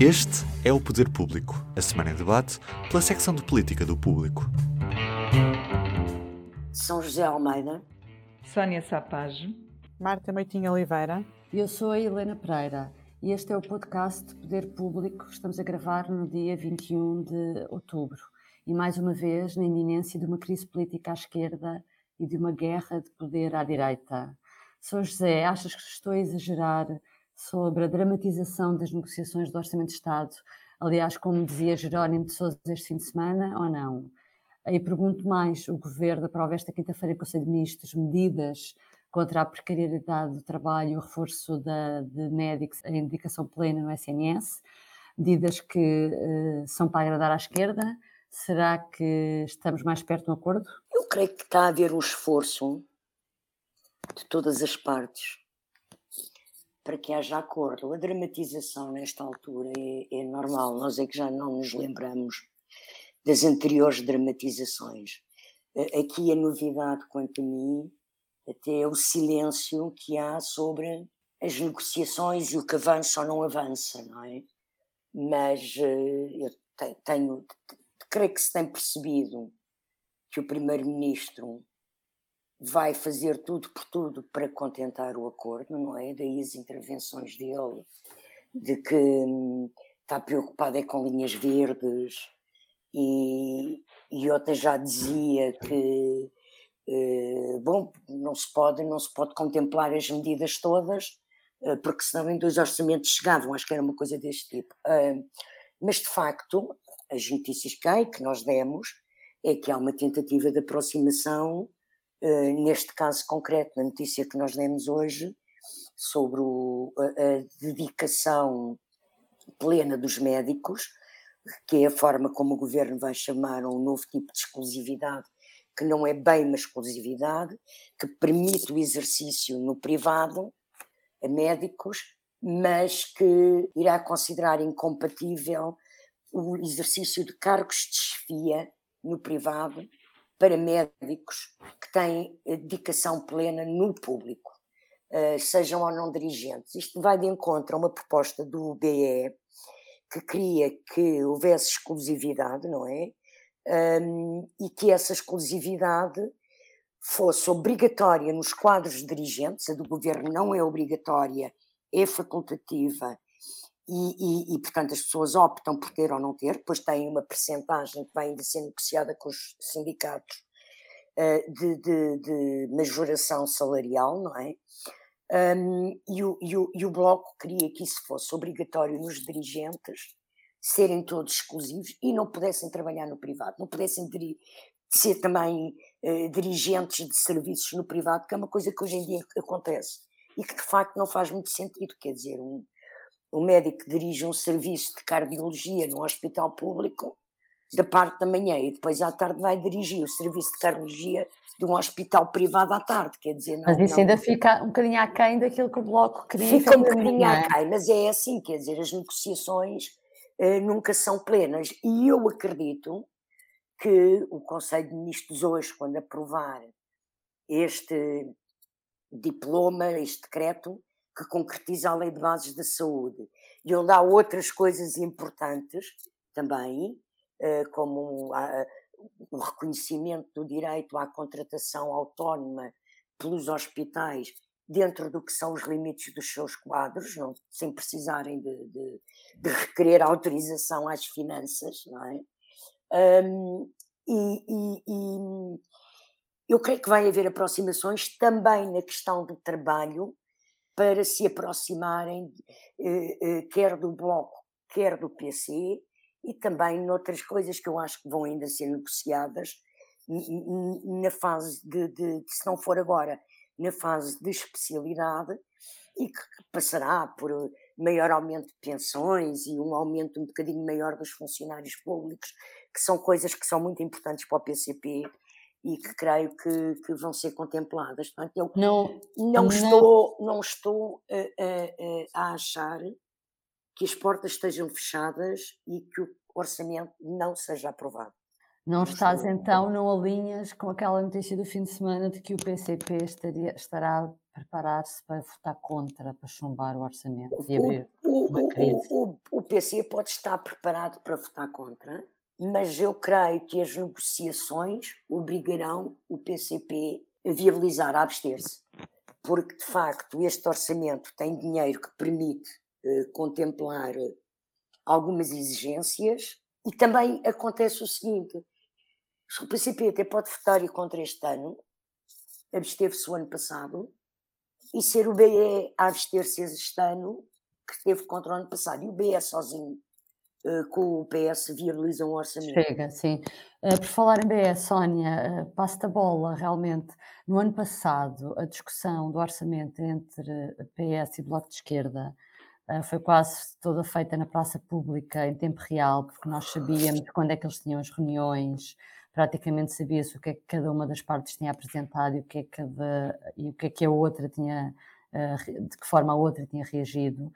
Este é o Poder Público, a semana em debate pela secção de política do Público. São José Almeida, Sónia Sapage, Marta Moitinho Oliveira. Eu sou a Helena Pereira e este é o podcast de Poder Público que estamos a gravar no dia 21 de outubro. E mais uma vez na iminência de uma crise política à esquerda e de uma guerra de poder à direita. Sou José, achas que estou a exagerar sobre a dramatização das negociações do Orçamento de Estado, aliás, como dizia Jerónimo de Sousa este fim de semana, ou não? Aí pergunto mais, o Governo aprova esta quinta-feira em Conselho de Ministros medidas contra a precariedade do trabalho, o reforço da, de médicos em dedicação plena no SNS, medidas que uh, são para agradar à esquerda. Será que estamos mais perto de um acordo? Eu creio que está a haver um esforço de todas as partes para que haja acordo. A dramatização nesta altura é, é normal, nós é que já não nos lembramos das anteriores dramatizações. Aqui a novidade, quanto a mim, até é o silêncio que há sobre as negociações e o que avança ou não avança, não é? Mas eh, eu tenho, creio que se tem percebido que o Primeiro-Ministro vai fazer tudo por tudo para contentar o acordo, não é? Daí as intervenções dele, de que hum, está preocupado é com linhas verdes e, e outra já dizia que eh, bom, não se pode, não se pode contemplar as medidas todas, eh, porque senão em dois orçamentos chegavam, acho que era uma coisa deste tipo. Uh, mas de facto, as notícias que há que nós demos é que há uma tentativa de aproximação neste caso concreto, na notícia que nós demos hoje, sobre o, a, a, dedicação plena dos médicos, que é a forma como o governo vai chamar um novo tipo de exclusividade, que não é bem uma exclusividade, que permite o exercício no privado a médicos, mas que irá considerar incompatível o exercício de cargos de chefia no privado para médicos que têm eh, dedicação plena no público, uh, sejam ou não dirigentes. Isto vai de encontro a uma proposta do BE que queria que houvesse exclusividade, não é? E que essa exclusividade fosse obrigatória nos quadros dirigentes, a do governo não é obrigatória, é facultativa e, e, e, portanto as pessoas optam por ter ou não ter, depois têm uma percentagem que vai ainda ser negociada com os sindicatos uh, de, de, de, majoração salarial, não é? Um, e, o, e, o, e o Bloco queria que isso fosse obrigatório nos dirigentes serem todos exclusivos e não pudessem trabalhar no privado, não pudessem ser também uh, dirigentes de serviços no privado, que é uma coisa que hoje em dia acontece e que de facto não faz muito sentido, quer dizer, um, o médico dirige um serviço de cardiologia no hospital público da parte da manhã e depois à tarde vai dirigir o serviço de cardiologia de um hospital privado à tarde, quer dizer... Não, mas isso não, ainda fica um bocadinho aquém daquilo que o Bloco queria. Fica um bocadinho é? aquém, mas é assim, quer dizer, as negociações uh, nunca são plenas e eu acredito que o Conselho de Ministros hoje, quando aprovar este diploma, este decreto, que concretiza a Lei de Bases da Saúde e onde há outras coisas importantes também, eh, como o reconhecimento do direito à contratação autónoma pelos hospitais dentro do que são os limites dos seus quadros, não, sem precisarem de, de, de requerer autorização às finanças, não é? Um, e, e, e, eu creio que vai haver aproximações também na questão do trabalho, para se aproximarem, eh, eh, quer do Bloco, quer do PC, e também noutras coisas que eu acho que vão ainda ser negociadas na fase de, de, de, se não for agora, na fase de especialidade, e que passará por maior aumento de pensões e um aumento um bocadinho maior dos funcionários públicos, que são coisas que são muito importantes para o PCP e que creio que, que vão ser contempladas. Portanto, eu não, não, não estou, não estou a, a, a, achar que as portas estejam fechadas e que o orçamento não seja aprovado. Não, não estás então, não alinhas com aquela notícia do fim de semana de que o PCP estaria, estará preparar-se para votar contra, para chumbar o orçamento e abrir o, uma crise? O, o, o PC pode estar preparado para votar contra, mas eu creio que as negociações obrigarão o PCP a viabilizar, a abster-se. Porque, de facto, este orçamento tem dinheiro que permite eh, contemplar algumas exigências e também acontece o seguinte: o PCP até pode votar e contra este ano, absteve-se o ano passado, e ser o BE a abster-se este ano, que esteve contra o ano passado, e o BE sozinho com o PS viabiliza um orçamento. Chega, sim. Uh, por falar em BE, Sónia, uh, passo a bola, realmente. No ano passado, a discussão do orçamento entre PS e Bloco de Esquerda foi quase toda feita na praça pública, em tempo real, porque nós sabíamos quando é que eles tinham as reuniões, praticamente sabia-se o que é que cada uma das partes tinha apresentado e o que é que, cada, e o que, é que a outra tinha, de que forma a outra tinha reagido.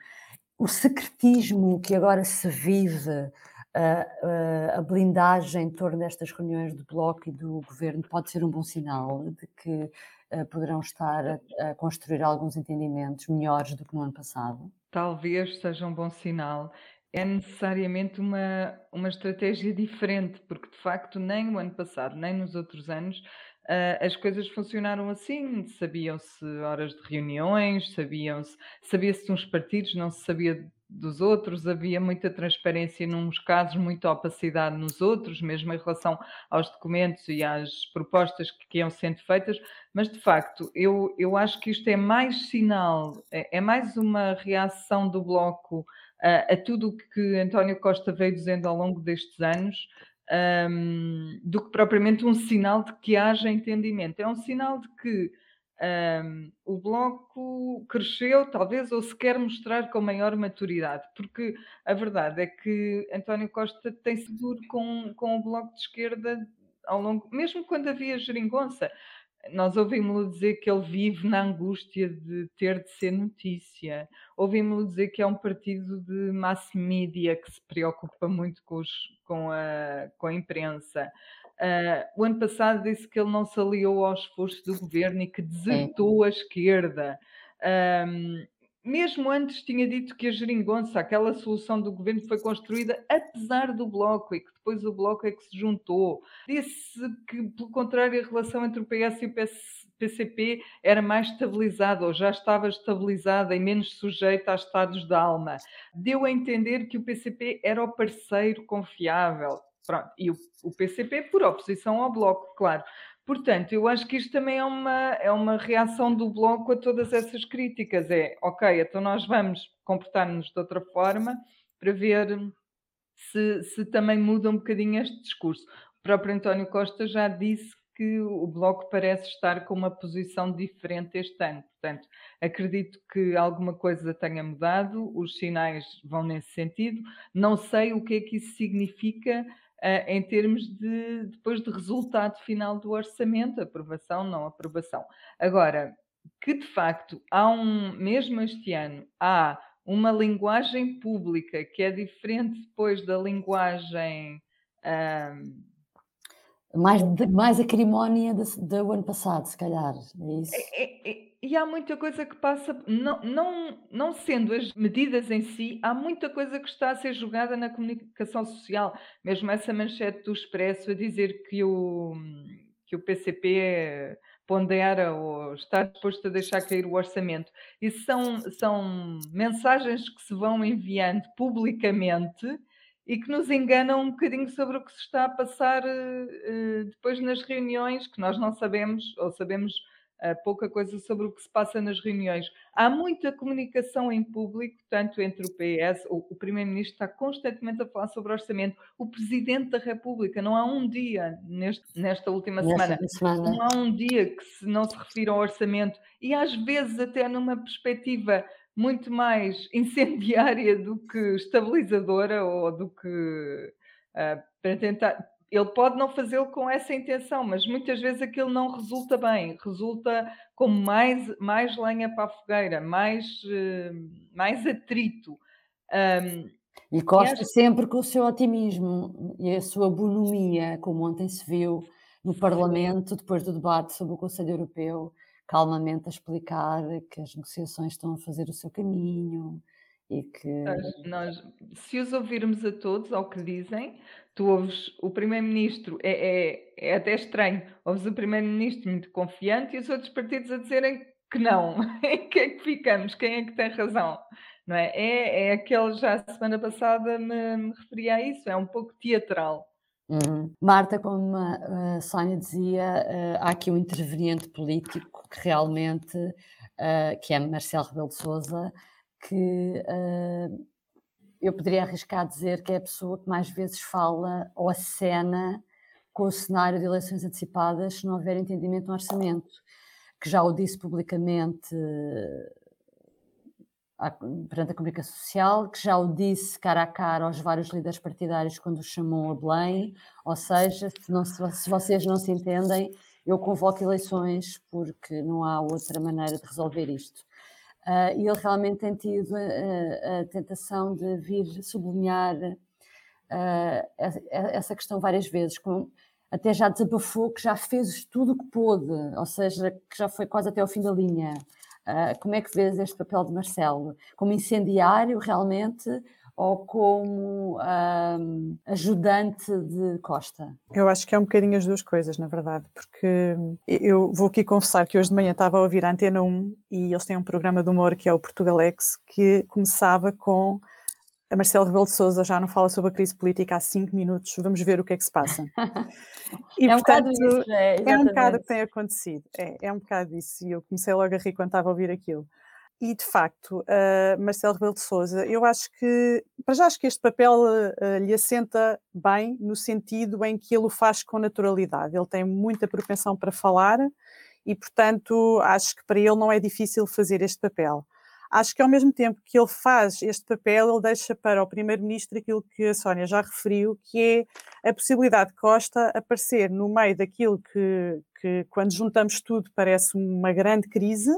O secretismo que agora se vive, uh, a blindagem em torno destas reuniões do Bloco e do Governo pode ser um bom sinal de que poderão estar a, a construir alguns entendimentos melhores do que no ano passado? Talvez seja um bom sinal é necessariamente uma, uma estratégia diferente, porque de facto nem no ano passado, nem nos outros anos, as coisas funcionaram assim. Sabiam-se horas de reuniões, sabiam-se, sabia-se uns partidos, não se sabia dos outros, havia muita transparência nos casos, muita opacidade nos outros, mesmo em relação aos documentos e às propostas que, que iam sendo feitas, mas de facto eu, eu acho que isto é mais sinal, é, é mais uma reação do Bloco a, a tudo o que António Costa veio dizendo ao longo destes anos, um, do que propriamente um sinal de que haja entendimento. É um sinal de que um, o Bloco cresceu, talvez, ou se quer mostrar com maior maturidade, porque a verdade é que António Costa tem-se duro com, com o Bloco de Esquerda ao longo, mesmo quando havia geringonça nós ouvimos-lo dizer que ele vive na angústia de ter de ser notícia. Ouvimos-lo dizer que é um partido de mass media que se preocupa muito com, os, com, a, com a imprensa. Uh, o ano passado disse que ele não se aliou ao esforço do governo e que desertou a esquerda. Um, mesmo antes tinha dito que a geringonça, aquela solução do governo, foi construída apesar do Bloco e que depois o Bloco é que se juntou. Disse que, pelo contrário, a relação entre o PS e o PCP era mais estabilizada ou já estava estabilizada e menos sujeita a estados de alma. Deu a entender que o PCP era o parceiro confiável. Pronto. E o, o PCP por oposição ao Bloco, claro. Portanto, eu acho que isto também é uma, é uma reação do Bloco a todas essas críticas. É, ok, então nós vamos comportar-nos de outra forma para ver se, se também muda um bocadinho este discurso. O próprio António Costa já disse que o Bloco parece estar com uma posição diferente este ano. Portanto, acredito que alguma coisa tenha mudado, os sinais vão nesse sentido. Não sei o que é que isso significa uh, em termos de depois de resultado final do orçamento, aprovação, não aprovação. Agora, que de facto há um, mesmo este ano, há uma linguagem pública que é diferente depois da linguagem. Um, mais, mais acrimónia do, do ano passado, se calhar. É isso. É, é, é e há muita coisa que passa, não, não, não sendo as medidas em si, há muita coisa que está a ser jogada na comunicação social. Mesmo essa manchete do Expresso a dizer que o, que o PCP pondera ou está disposto a deixar cair o orçamento. Isso são, são mensagens que se vão enviando publicamente e que nos enganam um bocadinho sobre o que se está a passar uh, depois nas reuniões, que nós não sabemos, ou sabemos pouca coisa sobre o que se passa nas reuniões. Há muita comunicação em público, tanto entre o PS, o, o Primeiro-Ministro está constantemente a falar sobre orçamento, o Presidente da República, não há um dia neste, nesta última semana, semana, não há um dia que se, não se refira ao orçamento, e às vezes até numa perspectiva muito mais incendiária do que estabilizadora ou do que uh, para tentar ele pode não fazê-lo com essa intenção, mas muitas vezes aquilo não resulta bem, resulta como mais, mais lenha para a fogueira, mais, uh, mais atrito. Um, e Costa acho... sempre com o seu otimismo e a sua bonomia, como ontem se viu no Parlamento, depois do debate sobre o Conselho Europeu, calmamente a explicar que as negociações estão a fazer o seu caminho e que. Nós, se os ouvirmos a todos, ao que dizem, tu ouves o Primeiro-Ministro, é, é, é até estranho, ouves o Primeiro-Ministro muito confiante e os outros partidos a dizerem que não. Em que é que ficamos? Quem é que tem razão? Não é? É, é aquele, já a semana passada me, me referi a isso, é um pouco teatral. Uhum. Marta, como a, a Sónia dizia, uh, há aqui um interveniente político que realmente, que é Marcelo Rebelo de Sousa, que uh, eu poderia arriscar dizer que é a pessoa que mais vezes fala ou acena com o cenário de eleições antecipadas se não houver entendimento no orçamento, que já o disse publicamente perante a comunicação social, que já o disse cara a cara aos vários líderes partidários quando o chamou a Belém, ou seja, se, não, se vocês não se entendem, eu convoco eleições porque não há outra maneira de resolver isto. Uh, e ele realmente tem tido a, a tentação de vir sublinhar uh, essa questão várias vezes, com, até já desabafou que já fez tudo o que pôde, ou seja, que já foi quase até ao fim da linha. Uh, como é que vês este papel de Marcelo? Como incendiário, realmente, ou como um, ajudante de Costa? Eu acho que é um bocadinho as duas coisas, na verdade, porque eu vou aqui confessar que hoje de manhã estava a ouvir a Antena 1 e eles têm um programa de humor que é o Portugalex, que começava com a Marcelo Rebelo de Sousa já não fala sobre a crise política há cinco minutos, vamos ver o que é que se passa. E, é, um portanto, isso, é, é, um bocado o que tem acontecido, é, é um bocado isso, e eu comecei logo a rir quando estava a ouvir aquilo. E, de facto, uh, Marcelo Rebelo de Sousa, eu acho que, para já acho que este papel uh, lhe assenta bem, no sentido em que ele o faz com naturalidade. Ele tem muita propensão para falar e, portanto, acho que para ele não é difícil fazer este papel. Acho que ao mesmo tempo que ele faz este papel, ele deixa para o Primeiro-Ministro aquilo que a Sónia já referiu, que é a possibilidade de Costa aparecer no meio daquilo que, que quando juntamos tudo, parece uma grande crise.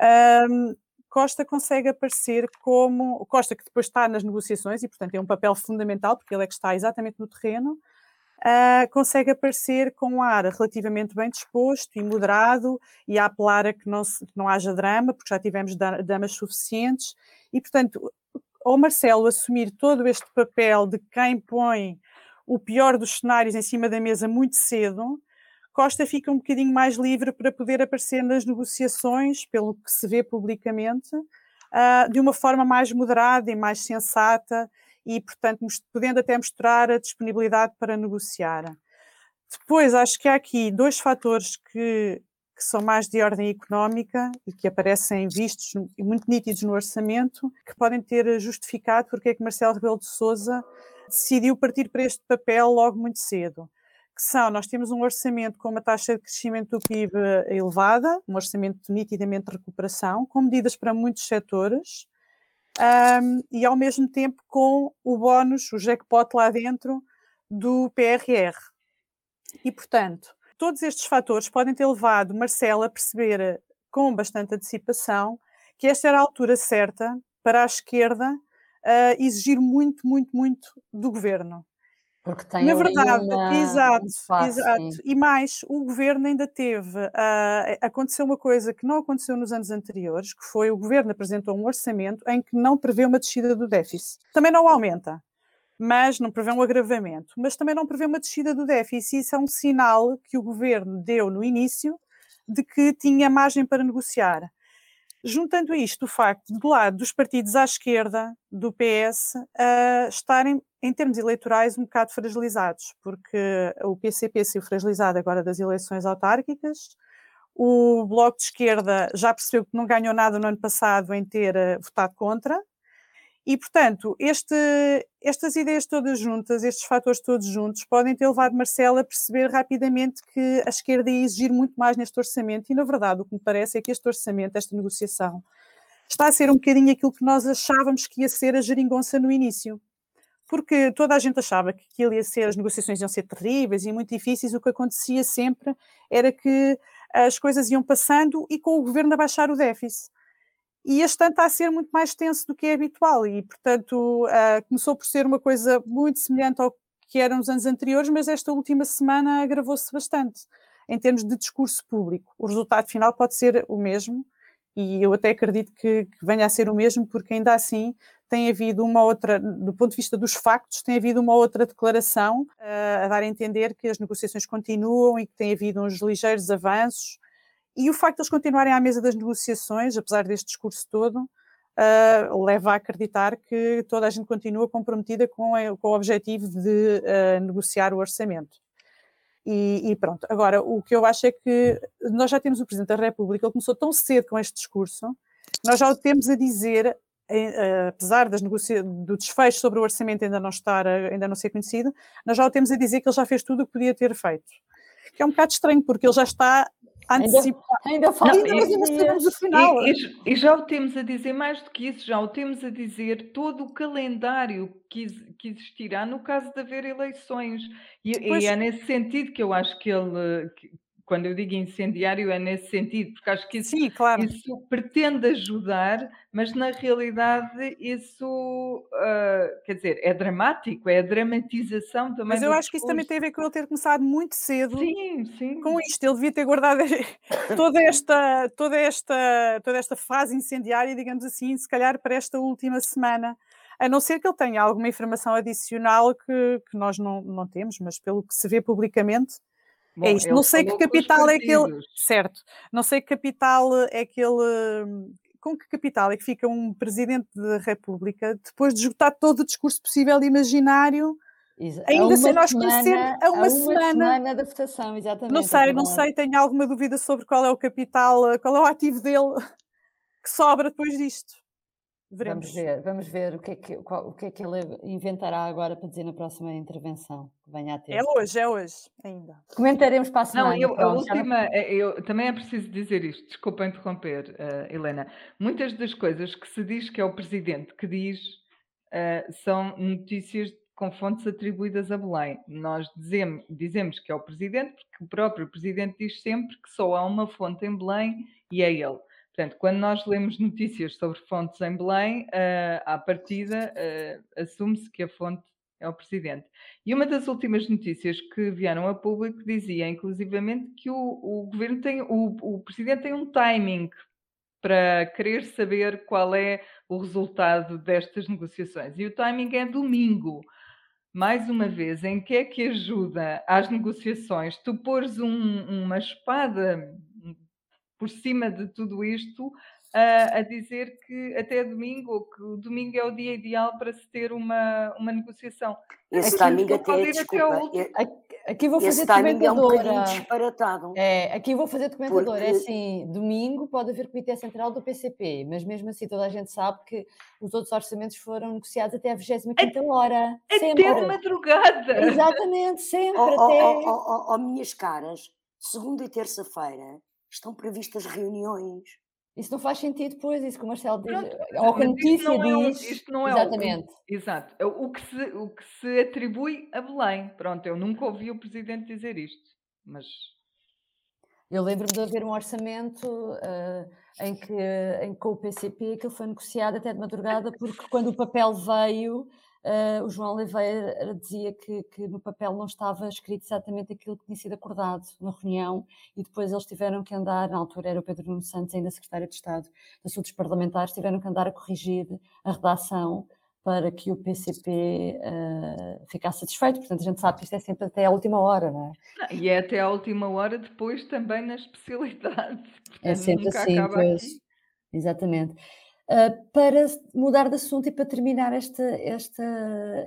Um, Costa consegue aparecer como. Costa, que depois está nas negociações e, portanto, é um papel fundamental, porque ele é que está exatamente no terreno, uh, consegue aparecer com um ar relativamente bem disposto e moderado e a apelar a que não, se, que não haja drama, porque já tivemos damas suficientes. E, portanto, ao Marcelo assumir todo este papel de quem põe o pior dos cenários em cima da mesa muito cedo, Costa fica um bocadinho mais livre para poder aparecer nas negociações, pelo que se vê publicamente, uh, de uma forma mais moderada e mais sensata e, portanto, podendo até mostrar a disponibilidade para negociar. Depois, acho que há aqui dois fatores que, que são mais de ordem económica e que aparecem vistos e muito nítidos no orçamento, que podem ter justificado porque é que Marcelo Rebelo de Sousa decidiu partir para este papel logo muito cedo. Que são, nós temos um orçamento com uma taxa de crescimento do PIB elevada, um orçamento nitidamente de recuperação, com medidas para muitos setores, um, e ao mesmo tempo com o bónus, o jackpot lá dentro do PRR. E, portanto, todos estes fatores podem ter levado Marcelo a perceber com bastante antecipação que esta era a altura certa para a esquerda uh, exigir muito, muito, muito do governo. Porque tem Na verdade, uma, exato, um exato. E mais, o governo ainda teve. Uh, aconteceu uma coisa que não aconteceu nos anos anteriores, que foi o governo apresentou um orçamento em que não prevê uma descida do déficit. Também não aumenta, mas não prevê um agravamento. Mas também não prevê uma descida do déficit. Isso é um sinal que o governo deu no início de que tinha margem para negociar. Juntando isto o facto do lado dos partidos à esquerda, do PS, uh, estarem, em termos eleitorais, um bocado fragilizados, porque o PCP saiu fragilizado agora das eleições autárquicas, o Bloco de Esquerda já percebeu que não ganhou nada no ano passado em ter uh, votado contra, e, portanto, este, estas ideias todas juntas, estes fatores todos juntos, podem ter levado Marcelo a perceber rapidamente que a esquerda ia exigir muito mais neste orçamento. E, na verdade, o que me parece é que este orçamento, esta negociação, está a ser um bocadinho aquilo que nós achávamos que ia ser a geringonça no início. Porque toda a gente achava que aquilo ia ser, as negociações iam ser terríveis e muito difíceis, o que acontecia sempre era que as coisas iam passando e com o governo a baixar o déficit e este ano está a ser muito mais tenso do que é habitual e, portanto, uh, começou por ser uma coisa muito semelhante ao que era nos anos anteriores, mas esta última semana agravou-se bastante. em termos de discurso público. O resultado final pode ser o mesmo, e eu até acredito que, que venha a ser o mesmo, porque ainda assim tem havido uma outra, do ponto de vista dos factos, tem havido uma outra declaração uh, a dar a entender que as negociações continuam e que tem havido uns ligeiros avanços. E o facto de eles continuarem à mesa das negociações, apesar deste discurso todo, uh, leva a acreditar que toda a gente continua comprometida com, a, com o objetivo de uh, negociar o orçamento. E, e, pronto, agora o que eu acho é que nós já temos o Presidente da República, ele começou tão cedo com este discurso, nós já o temos a dizer eh, apesar das do desfecho sobre o orçamento ainda não estar, ainda não ser conhecido, nós já o temos a dizer que ele já fez tudo o que podia ter feito. Que é um bocado estranho, porque ele já está antecipar. Ainda, ainda falta ainda, sabemos o final. E, e, e, já o temos a dizer mais do que isso, já o temos a dizer todo o calendário que, que existirá no caso de haver eleições. E, e, é nesse sentido que eu acho que ele, quando eu digo incendiário é nesse sentido, porque acho que isso, Sim, claro. isso pretende ajudar, mas na realidade isso, uh, quer dizer, é dramático, é a dramatização também. Mas eu acho discurso. que isso também tem a ver com ele ter começado muito cedo sim, sim. com isto. Ele devia ter guardado toda esta, toda, esta, toda esta fase incendiária, digamos assim, se calhar para esta última semana. A não ser que ele tenha alguma informação adicional que, que nós não, não temos, mas pelo que se vê publicamente, Bom, é isto. Não sei que capital é aquele. Certo. Não sei que capital é aquele. Com que capital é que fica um presidente da República depois de esgotar todo o discurso possível e imaginário? Ainda sem nós conhecer a uma, uma semana. semana da votação, exatamente. Não sei, não sei, tenho alguma dúvida sobre qual é o capital, qual é o ativo dele que sobra depois disto. Veremos. Vamos ver, vamos ver o que, é que, qual, o que é que ele inventará agora para dizer na próxima intervenção que venha a ter. É hoje, é hoje, ainda. Comentaremos para a semana. Não, eu, a última, eh, eu também é preciso dizer isto, desculpa interromper, uh, Helena. Muitas das coisas que se diz que é o presidente que diz uh, são notícias com fontes atribuídas a Belém. Nós dizemos, dizemos que é o presidente, porque o próprio presidente diz sempre que só há uma fonte em Belém e é ele. Portanto, quando nós lemos notícias sobre fontes em Belém, uh, à partida uh, assume-se que a fonte é o presidente. E uma das últimas notícias que vieram a público dizia, inclusivamente, que o, o governo tem, o, o presidente tem um timing para querer saber qual é o resultado destas negociações. E o timing é domingo. Mais uma vez, em que é que ajuda às negociações? Tu pôres um, uma espada por cima de tudo isto, a, a, dizer que até domingo, ou que o domingo é o dia ideal para se ter uma, uma negociação. Esse aqui timing até, desculpa, é, aqui vou fazer documentadora. É um disparatado. É, aqui vou fazer documentadora. É Porque... É assim, domingo pode haver comitê central do PCP, mas mesmo assim toda a gente sabe que os outros orçamentos foram negociados até a 25 hora. Até sempre. de madrugada. Exatamente, sempre. Oh, até... oh, oh, oh, minhas caras, segunda e terça-feira estão previstas reuniões. Isso não faz sentido, pois, isso que o Marcelo diz, Pronto, ou que a notícia isto não diz. É, isto não é exatamente. O, exato. É o que, se, o que se atribui a Belém. Pronto, eu nunca ouvi o Presidente dizer isto, mas. Eu lembro-me de haver um orçamento uh, em, que, em que com o PCP aquilo foi negociado até de madrugada, porque quando o papel veio, Uh, o João Oliveira dizia que, que, no papel não estava escrito exatamente aquilo que tinha sido acordado na reunião e depois eles tiveram que andar, na altura era o Pedro Nuno Santos, ainda secretário de Estado de Assuntos Parlamentares, tiveram que andar a corrigir a redação para que o PCP uh, ah, ficasse satisfeito. Portanto, a gente sabe que isto é sempre até a última hora, não é? E é até a última hora depois também na especialidade. é sempre assim, pois. Aqui. Exatamente. Uh, para mudar de assunto e para terminar esta, esta,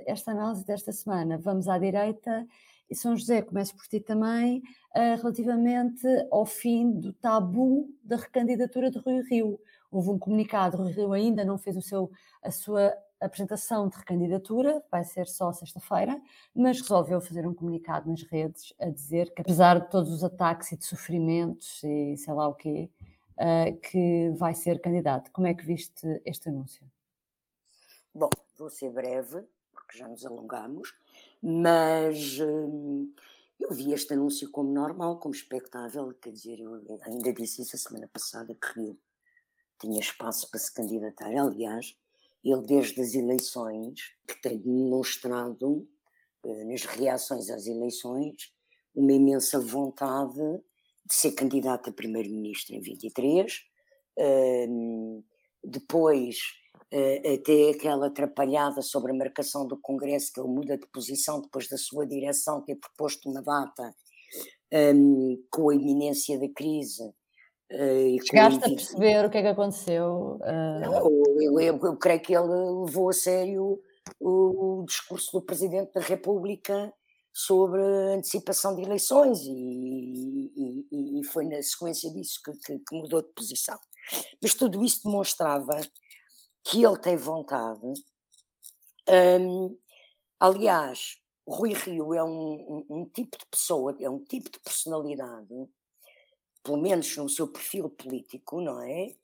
esta análise desta semana, vamos à direita. E São José, começo por ti também, uh, relativamente ao fim do tabu da recandidatura de Rui Rio. Houve um comunicado, Rui Rio ainda não fez o seu, a sua apresentação de recandidatura, vai ser só sexta-feira, mas resolveu fazer um comunicado nas redes a dizer que, apesar de todos os ataques e de sofrimentos e sei lá o quê, que vai ser candidato. Como é que viste este anúncio? Bom, vou ser breve, porque já nos alongamos, mas hum, eu vi este anúncio como normal, como expectável, quer dizer, eu ainda disse isso a semana passada, que Rio tinha espaço para se candidatar. Aliás, ele desde as eleições, que tem demonstrado, eh, nas reações às eleições, uma imensa vontade de ser candidato a primeiro-ministro em 23, um, depois uh, até aquela atrapalhada sobre a marcação do Congresso, que ele muda de posição depois da sua direção ter proposto uma data um, com a iminência da crise. Uh, Chegaste a, a perceber o que é que aconteceu? Uh... Eu, eu, eu, creio que ele levou a sério o, o discurso do Presidente da República sobre a antecipação de eleições e, e, e foi na sequência disso que, que, que, mudou de posição. Mas tudo isso demonstrava que ele tem vontade. Um, aliás, Rui Rio é um, um, um, tipo de pessoa, é um tipo de personalidade, pelo menos no seu perfil político, não é?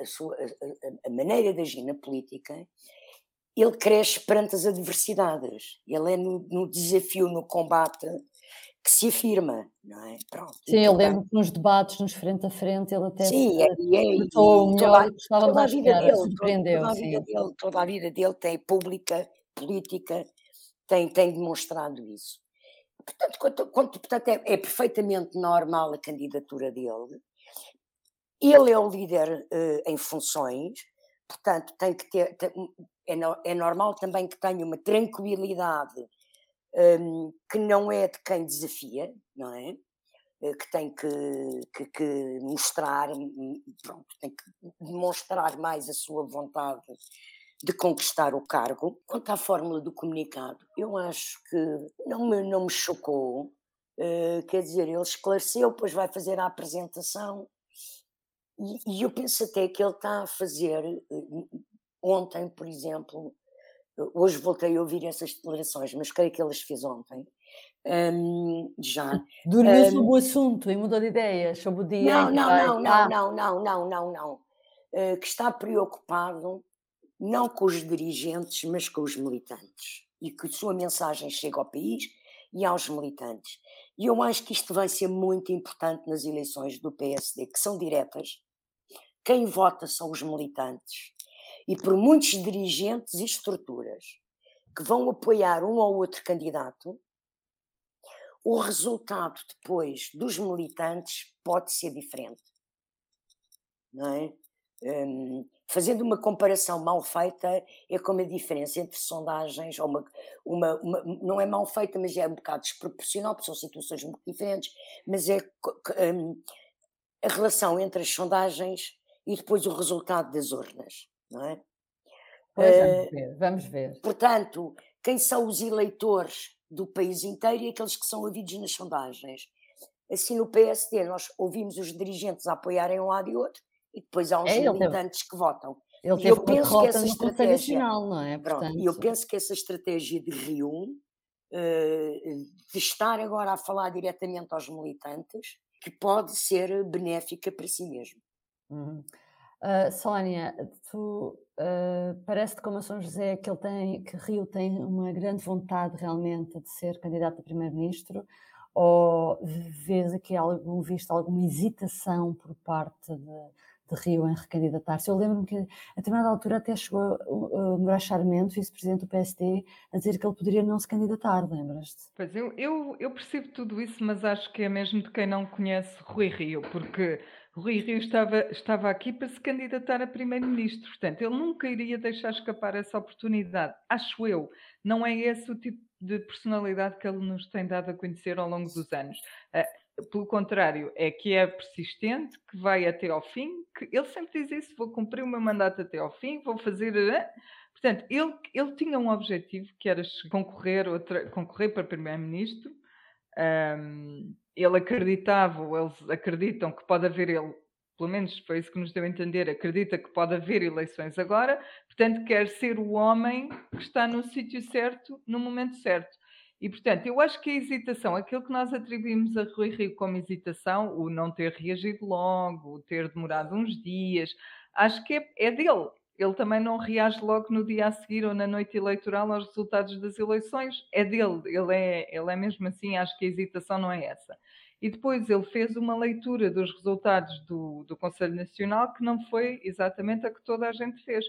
A, sua, a, a maneira de agir na política ele cresce perante as adversidades. Ele é no, no desafio, no combate, que se afirma, não é? Pronto. Sim, eu lembro que nos debates, nos frente a frente, ele até sim, é, e é, e melhor toda, toda a vida dele, surpreendeu. Toda, toda, a vida dele, toda a vida dele tem pública, política, tem, tem demonstrado isso. Portanto, quanto, quanto, portanto é, é, perfeitamente normal a candidatura dele. Ele é o líder uh, em funções, portanto, tem que ter, tem, é, no, é normal também que tenha uma tranquilidade um, que não é de quem desafia, não é? Eh, que tem que, que, que, mostrar, hum, hum, pronto, tem que demonstrar mais a sua vontade de conquistar o cargo. Quanto à fórmula do comunicado, eu acho que não me, não me chocou, uh, quer dizer, ele esclareceu, depois vai fazer a apresentação, e, e eu penso até que ele está a fazer, uh, ontem, por exemplo, hoje voltei a ouvir essas declarações, mas creio que ele as fez ontem. Um, já. Dormiu um, sobre o assunto e mudou de ideias sobre o dia. Não, não, não, não, ah. não, não, não, não, não. Uh, que está preocupado não com os dirigentes, mas com os militantes. E que a sua mensagem chegue ao país e aos militantes. E eu acho que isto vai ser muito importante nas eleições do PSD, que são diretas. Quem vota são os militantes e por muitos dirigentes e estruturas que vão apoiar um ou outro candidato, o resultado depois dos militantes pode ser diferente. É? Um, fazendo uma comparação mal feita, é como a diferença entre sondagens, ou uma, uma, uma, não é mal feita, mas é um bocado desproporcional, porque são situações muito diferentes, mas é um, a relação entre as sondagens e depois o resultado das urnas não é? Pois, vamos eh, ver, vamos ver. Portanto, quem são os eleitores do país inteiro e aqueles que são ouvidos nas sondagens. Assim, no PSD, nós ouvimos os dirigentes a apoiarem um lado e outro, e depois há uns é, militantes teve, que votam. E eu penso que essa estratégia. Nacional, não é? Portanto... Pronto, eu penso que essa estratégia de Rio, uh, de estar agora a falar diretamente aos militantes, que pode ser benéfica para si mesmo. Uhum. Uh, Sónia, tu uh, parece-te como a São José que ele tem, que Rio tem uma grande vontade realmente de ser candidato a primeiro-ministro, ou vês aqui algum visto alguma hesitação por parte de, de Rio em recandidatar-se? Eu lembro-me que a determinada altura até chegou uh, Moraes Charmento, vice-presidente do PSD, a dizer que ele poderia não se candidatar, lembras-te? Pois eu, eu, eu percebo tudo isso, mas acho que é mesmo de quem não conhece Rui Rio, porque Rui Rio estava, estava aqui para se candidatar a primeiro-ministro, portanto, ele nunca iria deixar escapar essa oportunidade, acho eu. Não é esse o tipo de personalidade que ele nos tem dado a conhecer ao longo dos anos. Uh, pelo contrário, é que é persistente, que vai até ao fim, que ele sempre diz isso: vou cumprir o meu mandato até ao fim, vou fazer. Portanto, ele, ele tinha um objetivo que era concorrer, outra, concorrer para primeiro-ministro. Um, ele acreditava, ou eles acreditam que pode haver ele, pelo menos foi isso que nos deu a entender, acredita que pode haver eleições agora, portanto quer ser o homem que está no sítio certo, no momento certo. E, portanto, eu acho que a hesitação, aquilo que nós atribuímos a Rui Rio como hesitação, o não ter reagido logo, o ter demorado uns dias, acho que é, é dele ele também não reage logo no dia a seguir ou na noite eleitoral aos resultados das eleições. É dele, ele é, ele é mesmo assim, acho que a hesitação não é essa. E depois ele fez uma leitura dos resultados do, do Conselho Nacional que não foi exatamente a que toda a gente fez.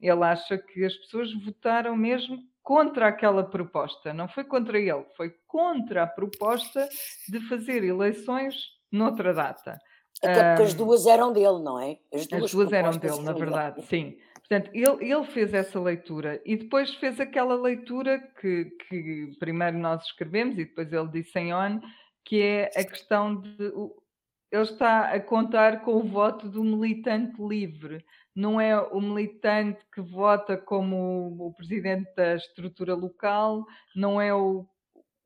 Ele acha que as pessoas votaram mesmo contra aquela proposta, não foi contra ele, foi contra a proposta de fazer eleições noutra data. Até porque as duas eram dele, não é? As duas, as duas eram dele, na verdade, sim. Portanto, ele, ele fez essa leitura e depois fez aquela leitura que, que primeiro nós escrevemos e depois ele disse em on, que é a questão de. Ele está a contar com o voto do militante livre, não é o militante que vota como o presidente da estrutura local, não é o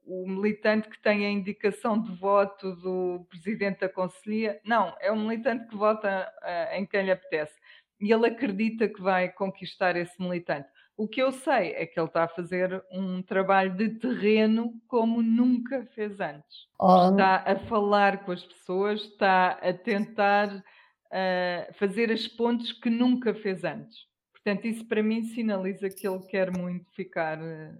o militante que tem a indicação de voto do presidente da Conselhia. Não, é o militante que vota uh, em quem lhe apetece. E ele acredita que vai conquistar esse militante. O que eu sei é que ele está a fazer um trabalho de terreno como nunca fez antes. Oh. Está a falar com as pessoas, está a tentar uh, fazer as pontes que nunca fez antes. Portanto, isso para mim sinaliza que ele quer muito ficar uh,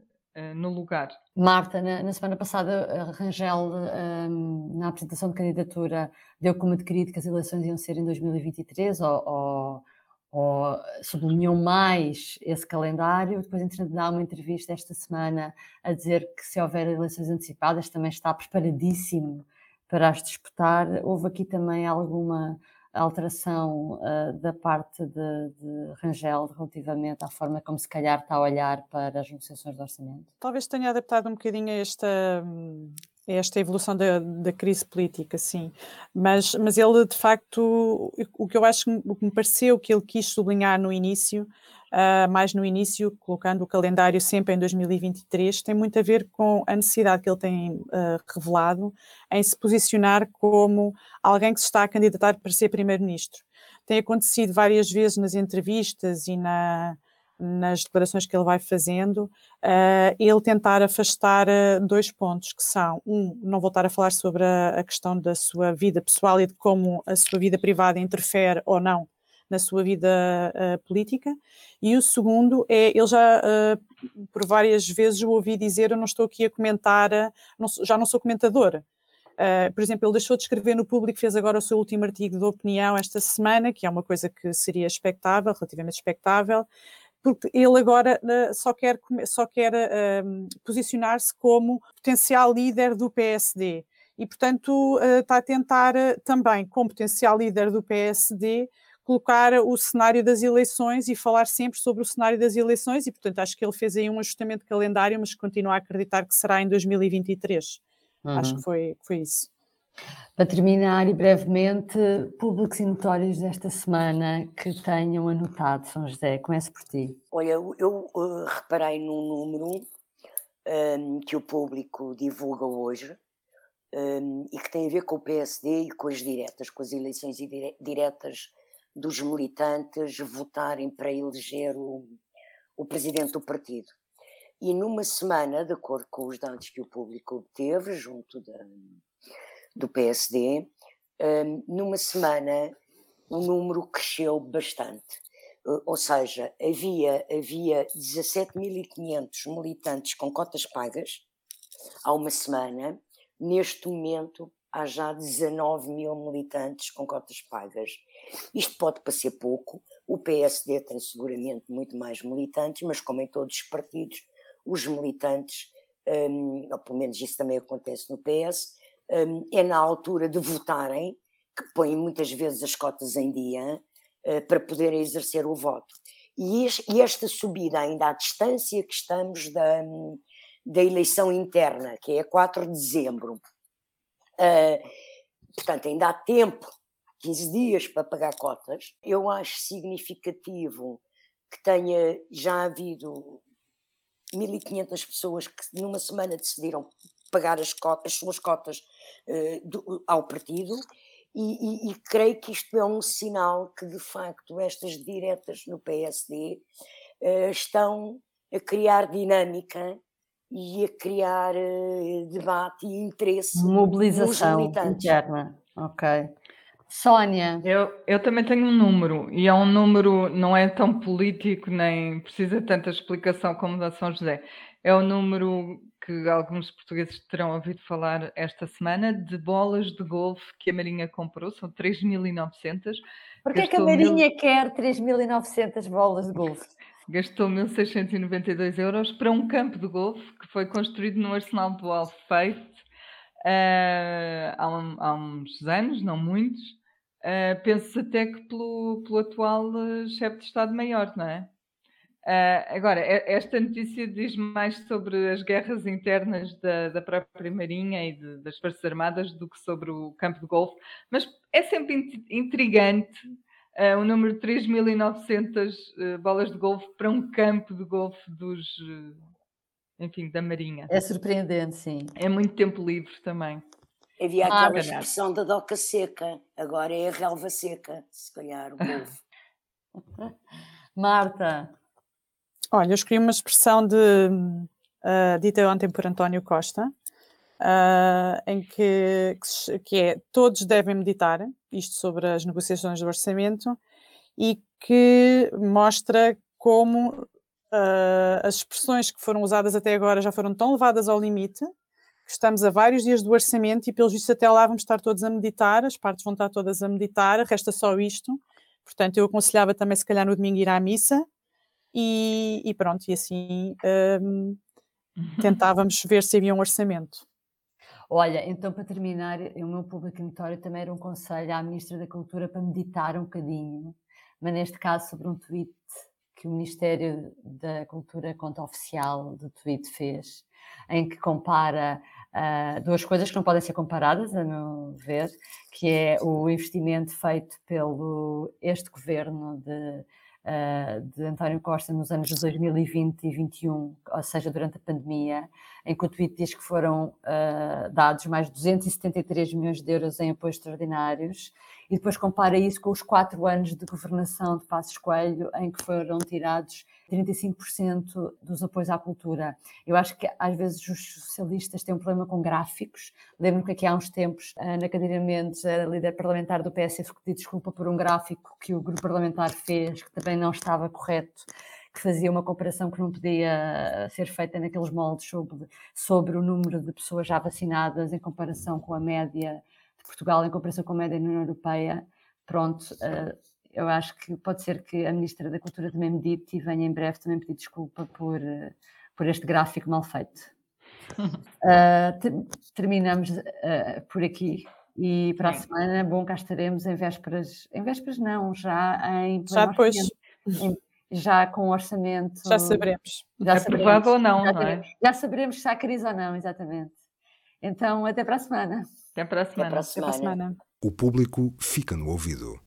no lugar. Marta, na, na semana passada, Rangel, um, ehm, na apresentação de candidatura, deu como adquirido que as eleições iam ser em 2023 ou, ou, ou sublinhou mais esse calendário. Depois, entretanto, dá uma entrevista esta semana a dizer que se houver eleições antecipadas também está preparadíssimo para as disputar. Houve aqui também alguma alteração uh, da parte de, de, Rangel relativamente à forma como se calhar está a olhar para as negociações de orçamento? Talvez tenha adaptado um bocadinho a esta, a esta evolução da, da crise política, sim. Mas, mas ele, de facto, o que eu acho, o que me pareceu que ele quis sublinhar no início uh, mais no início, colocando o calendário sempre em 2023, tem muito a ver com a necessidade que ele tem uh, revelado em se posicionar como alguém que se está a candidatar para ser primeiro-ministro. Tem acontecido várias vezes nas entrevistas e na, nas declarações que ele vai fazendo, uh, ele tentar afastar uh, dois pontos, que são, um, não voltar a falar sobre a, a, questão da sua vida pessoal e de como a sua vida privada interfere ou não na sua vida uh, política. E o segundo é, ele já por várias vezes o ouvi dizer, eu não estou aqui a comentar, não, já não sou comentadora. Uh, por exemplo, ele deixou de escrever no público, fez agora o seu último artigo de opinião esta semana, que é uma coisa que seria expectável, relativamente expectável, porque ele agora uh, só quer, só quer uh, posicionar-se como potencial líder do PSD. E, portanto, está a tentar também, como potencial líder do PSD, colocar o cenário das eleições e falar sempre sobre o cenário das eleições, e portanto acho que ele fez aí um ajustamento de calendário, mas continua a acreditar que será em 2023. Uhum. Acho que foi, foi isso. Para terminar, e brevemente, públicos e notórios desta semana que tenham anotado, São José, começo por ti. Olha, eu, eu uh, reparei num número um, que o público divulga hoje um, e que tem a ver com o PSD e com as diretas, com as eleições diretas dos militantes votarem para eleger o, o presidente do partido. E numa semana, de acordo com os dados que o público obteve junto da, do PSD, um, numa semana o número cresceu bastante. Ou seja, havia, havia 17.500 militantes com cotas pagas há uma semana. Neste momento, há já 19 mil militantes com cotas pagas. Isto pode parecer pouco, o PSD tem seguramente muito mais militantes, mas como em todos os partidos, os militantes, um, ou pelo menos isso também acontece no PS, é na altura de votarem que põem muitas vezes as cotas em dia uh, para poderem exercer o voto. E, esta subida ainda à distância que estamos da, da eleição interna, que é 4 de dezembro, uh, portanto ainda há tempo 15 dias para pagar cotas. Eu acho significativo que tenha já havido 1.500 pessoas que numa semana decidiram pagar as, cotas, as suas cotas uh, do, ao partido e, e, e, creio que isto é um sinal que de facto estas diretas no PSD uh, eh, estão a criar dinâmica e a criar uh, debate e interesse mobilização interna ok Sónia. Eu, eu também tenho um número, e é um número, não é tão político, nem precisa tanta explicação como da São José. É o número que alguns portugueses terão ouvido falar esta semana, de bolas de golfe que a Marinha comprou, são 3.900. Porquê que a Marinha mil... quer 3.900 bolas de golfe? Gastou 1.692 euros para um campo de golfe que foi construído no arsenal do Alfeite uh, há, um, há, uns anos, não muitos, uh, penso até que pelo, pelo atual chefe de Estado-Maior, não é? Uh, agora, esta notícia diz mais sobre as guerras internas da, da própria Marinha e de, das Forças Armadas do que sobre o campo de golfe, mas é sempre intrigante uh, o número de 3.900 uh, bolas de golfe para um campo de golfe dos, enfim, da Marinha. É surpreendente, sim. É muito tempo livre também. Havia ah, aquela expressão da doca seca, agora é a relva seca, se calhar, o golfe. Marta, Olha, eu escolhi uma expressão de, uh, dita ontem por António Costa, uh, em que, que é todos devem meditar, isto sobre as negociações do orçamento, e que mostra como uh, as expressões que foram usadas até agora já foram tão levadas ao limite que estamos a vários dias do orçamento e, pelos vistos, até lá vamos estar todos a meditar, as partes vão estar todas a meditar, resta só isto. Portanto, eu aconselhava também, se calhar, no domingo ir à missa e, e pronto, e assim um, tentávamos ver se havia um orçamento. Olha, então para terminar, o meu público notório também era um conselho à Ministra da Cultura para meditar um bocadinho, mas neste caso sobre um tweet que o Ministério da Cultura, conta oficial do tweet, fez, em que compara uh, duas coisas que não podem ser comparadas, a meu ver, que é o investimento feito pelo este governo de de António Costa nos anos de 2020 e 2021, ou seja, durante a pandemia, em que o tweet diz que foram uh, dados mais de 273 milhões de euros em apoios extraordinários, e depois compara isso com os quatro anos de governação de Passos Coelho, em que foram tirados 35% dos apoios à cultura. Eu acho que às vezes os socialistas têm um problema com gráficos. Lembro-me que aqui há uns tempos, Ana Cadeira Mendes, a líder parlamentar do PSF, pediu desculpa por um gráfico que o grupo parlamentar fez, que também não estava correto que fazia uma comparação que não podia ser feita naqueles moldes sobre, sobre o número de pessoas já vacinadas em comparação com a média Portugal, em comparação com a média na União Europeia. Pronto, uh, eu acho que pode ser que a Ministra da Cultura também medite e venha em breve também pedir desculpa por, uh, por este gráfico mal feito. Uh, terminamos por aqui. E para a semana, bom, cá estaremos em vésperas, em vésperas não, já em já depois. Já com o orçamento. Já saberemos. Já Aprovado ou não, já, não é? Já saberemos se há crise ou não, exatamente. Então, até para a semana. Até para a semana. Até para a semana. O público fica no ouvido.